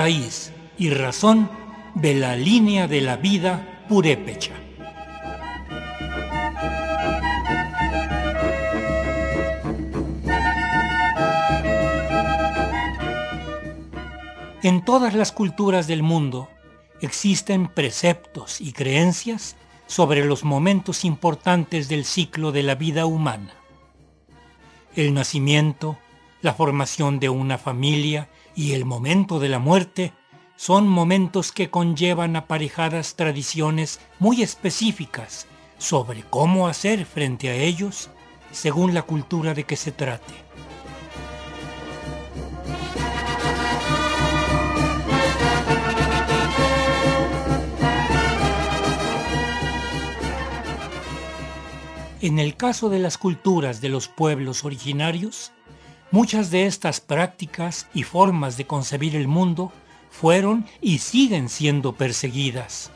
raíz y razón de la línea de la vida purépecha. En todas las culturas del mundo existen preceptos y creencias sobre los momentos importantes del ciclo de la vida humana. El nacimiento, la formación de una familia y el momento de la muerte son momentos que conllevan aparejadas tradiciones muy específicas sobre cómo hacer frente a ellos según la cultura de que se trate. En el caso de las culturas de los pueblos originarios, muchas de estas prácticas y formas de concebir el mundo fueron y siguen siendo perseguidas,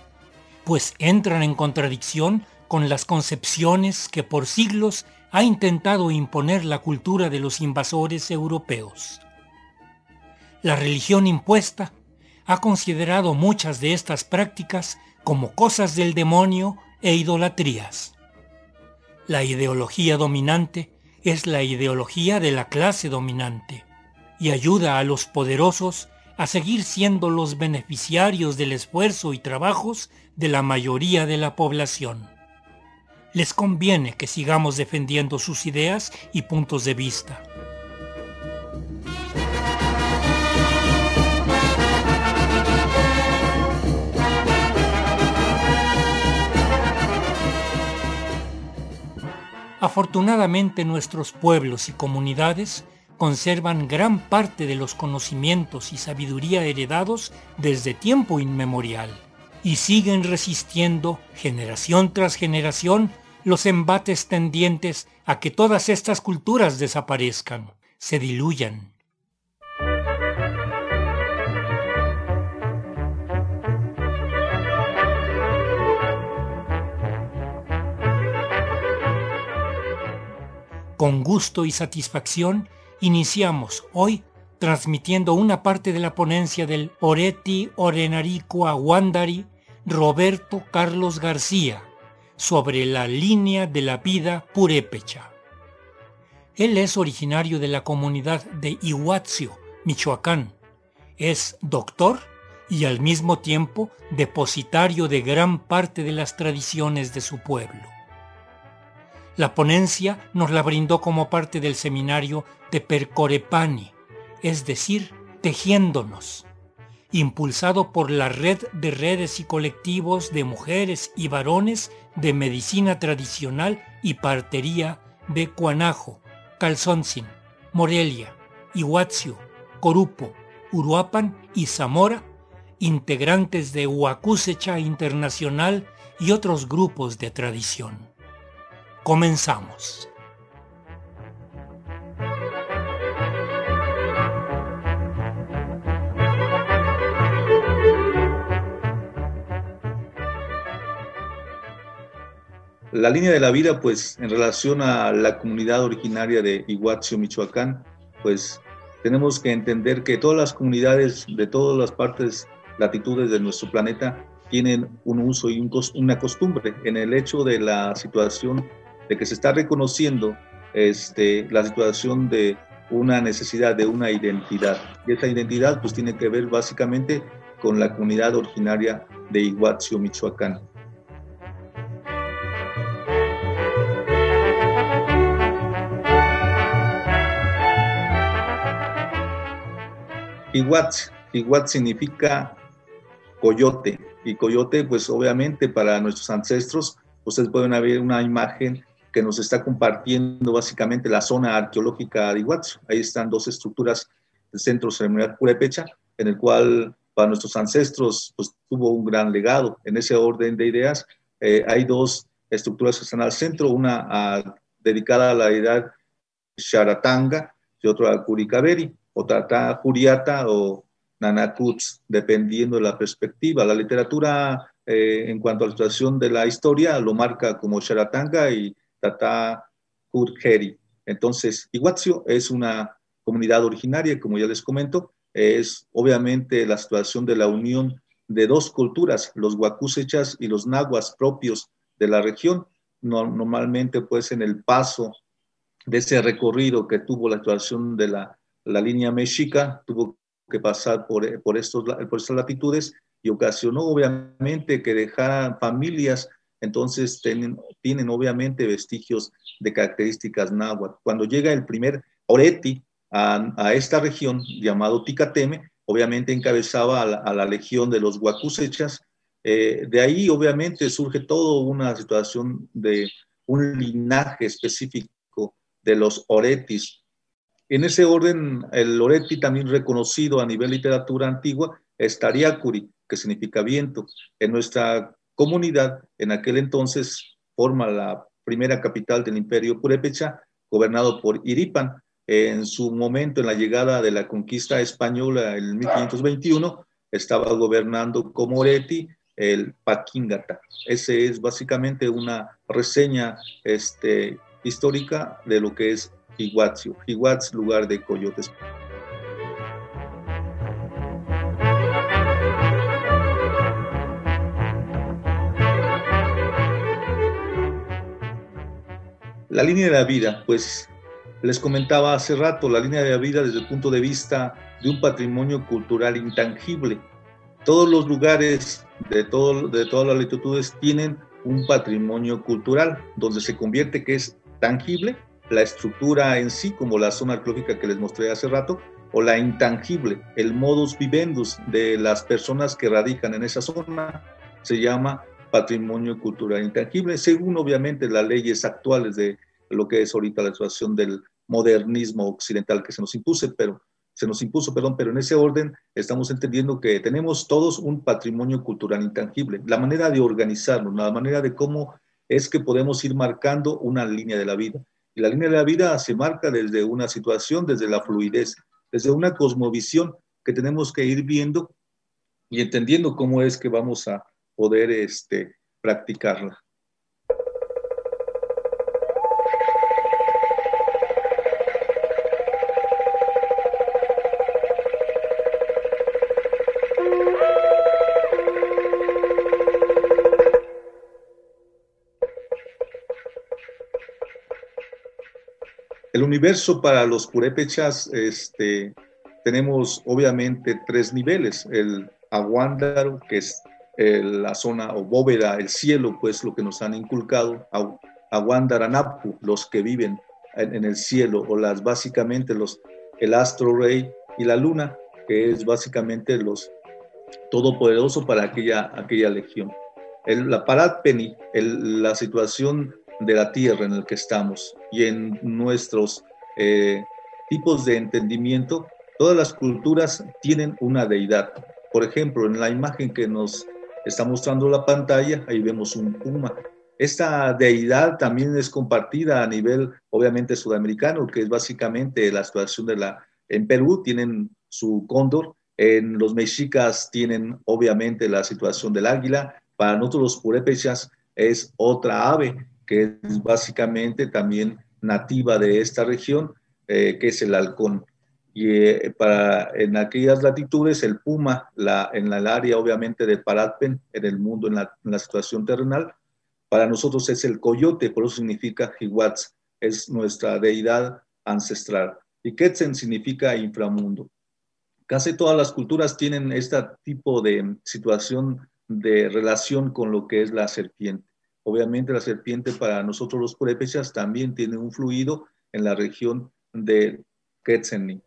pues entran en contradicción con las concepciones que por siglos ha intentado imponer la cultura de los invasores europeos. La religión impuesta ha considerado muchas de estas prácticas como cosas del demonio e idolatrías. La ideología dominante es la ideología de la clase dominante y ayuda a los poderosos a seguir siendo los beneficiarios del esfuerzo y trabajos de la mayoría de la población. Les conviene que sigamos defendiendo sus ideas y puntos de vista. Afortunadamente nuestros pueblos y comunidades conservan gran parte de los conocimientos y sabiduría heredados desde tiempo inmemorial y siguen resistiendo generación tras generación los embates tendientes a que todas estas culturas desaparezcan, se diluyan Con gusto y satisfacción iniciamos hoy transmitiendo una parte de la ponencia del Oreti Orenarico Aguandari Roberto Carlos García sobre la línea de la vida purépecha. Él es originario de la comunidad de Iguazio, Michoacán. Es doctor y al mismo tiempo depositario de gran parte de las tradiciones de su pueblo. La ponencia nos la brindó como parte del seminario de Percorepani, es decir, tejiéndonos, impulsado por la red de redes y colectivos de mujeres y varones de medicina tradicional y partería de Cuanajo, Calzoncin, Morelia, Iguazio, Corupo, Uruapan y Zamora, integrantes de Huacusecha Internacional y otros grupos de tradición. Comenzamos. La línea de la vida, pues en relación a la comunidad originaria de Iguazio, Michoacán, pues tenemos que entender que todas las comunidades de todas las partes, latitudes de nuestro planeta, tienen un uso y una costumbre en el hecho de la situación de que se está reconociendo este, la situación de una necesidad de una identidad. Y esa identidad pues tiene que ver básicamente con la comunidad originaria de Iguazio, Michoacán. Iguaz, Iguaz significa coyote y coyote pues obviamente para nuestros ancestros ustedes pueden ver una imagen que nos está compartiendo básicamente la zona arqueológica de Iguazú. Ahí están dos estructuras del Centro Ceremonial Purepecha, en el cual para nuestros ancestros pues, tuvo un gran legado. En ese orden de ideas, eh, hay dos estructuras que están al centro, una dedicada a la deidad Sharatanga y otra a Kurikaberi, otra a Juriata o Nanakuts, dependiendo de la perspectiva. La literatura eh, en cuanto a la situación de la historia lo marca como Sharatanga y Tata Kurheri. Entonces, Iguazio es una comunidad originaria, como ya les comento, es obviamente la situación de la unión de dos culturas, los huacusechas y los nahuas propios de la región. normalmente, pues, en el paso de ese recorrido que tuvo la situación de la, la línea mexica, tuvo que pasar por, por, estos, por estas latitudes y ocasionó obviamente que dejaran familias, entonces tienen, tienen obviamente vestigios de características náhuatl. Cuando llega el primer Oreti a, a esta región llamado Ticateme, obviamente encabezaba a la, legión de los huacusechas. Eh, de ahí, obviamente, surge toda una situación de un linaje específico de los oretis. En ese orden, el oreti también reconocido a nivel literatura antigua es Tariacuri, que significa viento. En nuestra comunidad, en aquel entonces, forma la primera capital del imperio purépecha, gobernado por Iripan, en su momento, en la llegada de la conquista española en 1521, estaba gobernando como Oreti el Paquingata. Ese es básicamente una reseña este, histórica de lo que es Iguazio. Iguaz, lugar de coyotes. La línea de la vida, pues les comentaba hace rato, la línea de la vida desde el punto de vista de un patrimonio cultural intangible. Todos los lugares de, todo, de todas las latitudes tienen un patrimonio cultural donde se convierte que es tangible la estructura en sí, como la zona arqueológica que les mostré hace rato, o la intangible, el modus vivendus de las personas que radican en esa zona, se llama patrimonio cultural intangible, según obviamente las leyes actuales de lo que es ahorita la situación del modernismo occidental que se nos impuso, pero se nos impuso, perdón, pero en ese orden estamos entendiendo que tenemos todos un patrimonio cultural intangible, la manera de organizarnos, la manera de cómo es que podemos ir marcando una línea de la vida. Y la línea de la vida se marca desde una situación, desde la fluidez, desde una cosmovisión que tenemos que ir viendo y entendiendo cómo es que vamos a poder este, practicarla. Universo para los purépechas, este, tenemos obviamente tres niveles. El aguándaro, que es la zona o bóveda, el cielo, pues lo que nos han inculcado. Aguandaranapu, los que viven en, el cielo, o las básicamente los, el astro rey y la luna, que es básicamente los todopoderoso para aquella, aquella legión. El, la Parat Penny, la situación de la tierra en el que estamos y en nuestros eh, tipos de entendimiento, todas las culturas tienen una deidad. Por ejemplo, en la imagen que nos está mostrando la pantalla, ahí vemos un puma. Esta deidad también es compartida a nivel, obviamente, sudamericano, que es básicamente la situación de la... En Perú tienen su cóndor, en los mexicas tienen, obviamente, la situación del águila. Para nosotros los purépechas es otra ave que es básicamente también nativa de esta región, eh, que es el halcón. Y eh, para, en aquellas latitudes, el puma, la, en el área obviamente de Paratpen, en el mundo, en la, situación terrenal, para nosotros es el coyote, por eso significa Hiwatz, es nuestra deidad ancestral. Y Quetzen significa inframundo. Casi todas las culturas tienen este tipo de situación de relación con lo que es la serpiente. Obviamente la serpiente para nosotros los purépechas también tiene un fluido en la región de Quetzalni.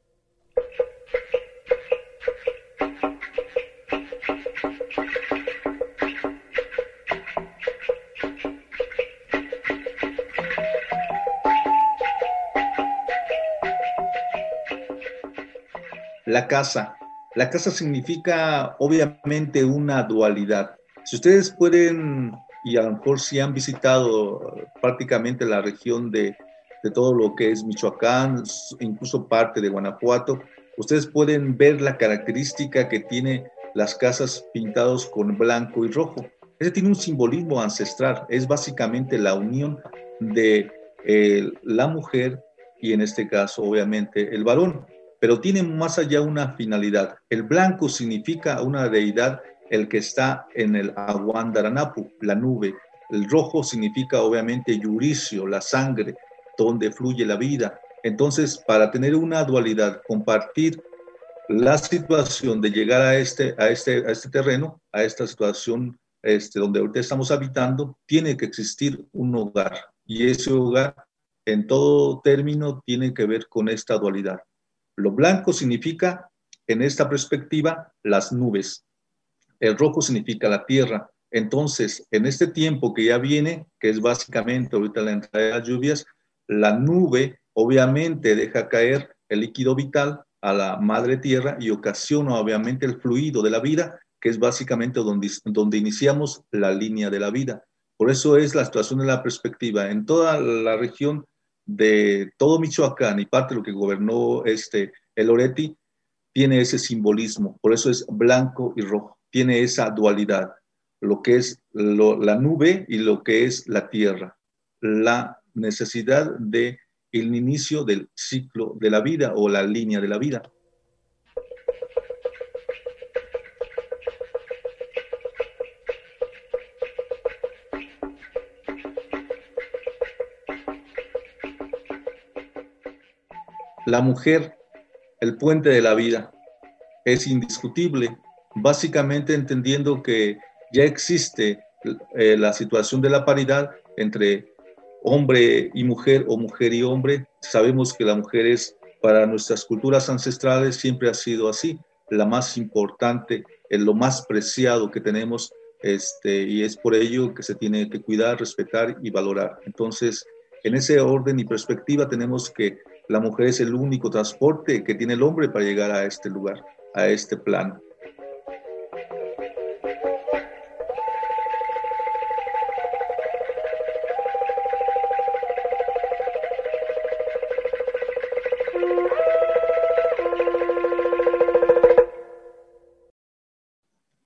La casa. La casa significa obviamente una dualidad. Si ustedes pueden y a lo mejor si han visitado prácticamente la región de, de todo lo que es Michoacán, incluso parte de Guanajuato, ustedes pueden ver la característica que tiene las casas pintadas con blanco y rojo. Ese tiene un simbolismo ancestral, es básicamente la unión de eh, la mujer y en este caso obviamente el varón. pero tiene más allá una finalidad. El blanco significa una deidad, el que está en el Aguandaranapu, la nube. El rojo significa obviamente Yuricio, la sangre, donde fluye la vida. Entonces, para tener una dualidad, compartir la situación de llegar a este, a este, a este terreno, a esta situación este, donde ahorita estamos habitando, tiene que existir un hogar. Y ese hogar, en todo término, tiene que ver con esta dualidad. Lo blanco significa, en esta perspectiva, las nubes. El rojo significa la tierra. Entonces, en este tiempo que ya viene, que es básicamente ahorita la entrada de las lluvias, la nube obviamente deja caer el líquido vital a la madre tierra y ocasiona obviamente el fluido de la vida, que es básicamente donde, donde iniciamos la línea de la vida. Por eso es la situación de la perspectiva. En toda la región de todo Michoacán y parte de lo que gobernó este, el Oreti, tiene ese simbolismo. Por eso es blanco y rojo. Tiene esa dualidad. Lo que es la nube y lo que es la tierra. La necesidad de el inicio del ciclo de la vida o la línea de la vida. La mujer, el puente de la vida, es indiscutible, básicamente entendiendo que ya existe eh, la situación de la paridad entre hombre y mujer o mujer y hombre. Sabemos que la mujer es, para nuestras culturas ancestrales, siempre ha sido así, la más importante, es lo más preciado que tenemos, este, y es por ello que se tiene que cuidar, respetar y valorar. Entonces, en ese orden y perspectiva tenemos que la mujer es el único transporte que tiene el hombre para llegar a este lugar, a este plano.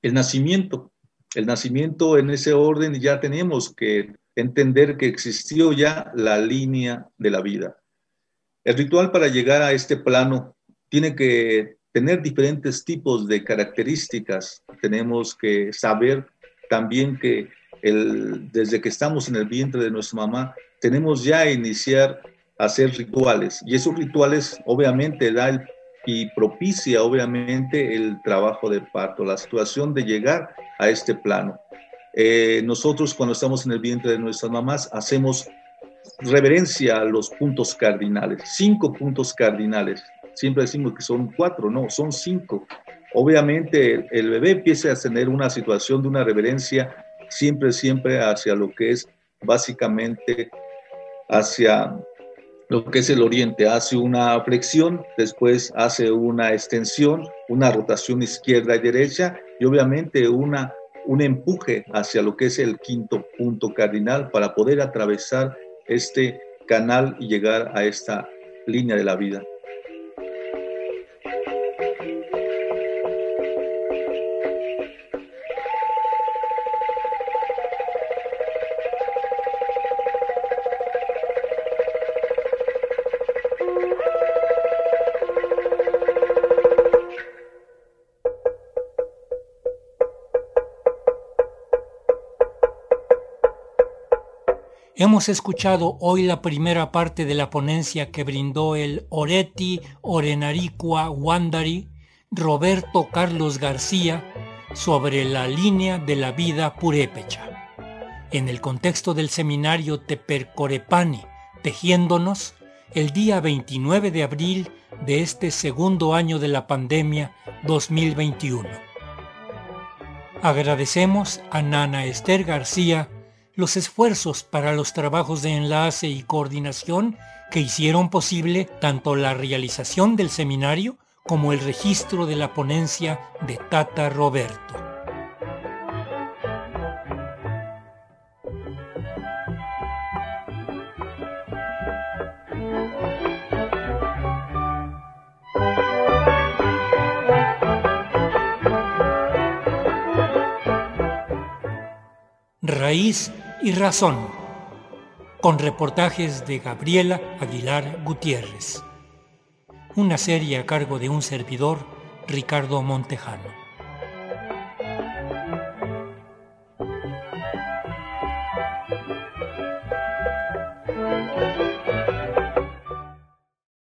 El nacimiento. El nacimiento en ese orden ya tenemos que entender que existió ya la línea de la vida. El ritual para llegar a este plano tiene que tener diferentes tipos de características. Tenemos que saber también que el, desde que estamos en el vientre de nuestra mamá, tenemos ya iniciar a hacer rituales. Y esos rituales obviamente da el y propicia obviamente el trabajo de parto, la situación de llegar a este plano. Eh, nosotros cuando estamos en el vientre de nuestras mamás hacemos reverencia a los puntos cardinales, cinco puntos cardinales. Siempre decimos que son cuatro, no, son cinco. Obviamente el, el bebé empieza a tener una situación de una reverencia siempre, siempre hacia lo que es básicamente hacia lo que es el oriente. Hace una flexión, después hace una extensión, una rotación izquierda y derecha y obviamente una, un empuje hacia lo que es el quinto punto cardinal para poder atravesar este canal y llegar a esta línea de la vida. Hemos escuchado hoy la primera parte de la ponencia que brindó el Oreti Orenaricua Wandari Roberto Carlos García sobre la línea de la vida purépecha. En el contexto del seminario Tepercorepani, Tejiéndonos, el día 29 de abril de este segundo año de la pandemia 2021. Agradecemos a Nana Esther García los esfuerzos para los trabajos de enlace y coordinación que hicieron posible tanto la realización del seminario como el registro de la ponencia de Tata Roberto. Raíz y Razón, con reportajes de Gabriela Aguilar Gutiérrez. una serie a cargo de un servidor, Ricardo Montejano.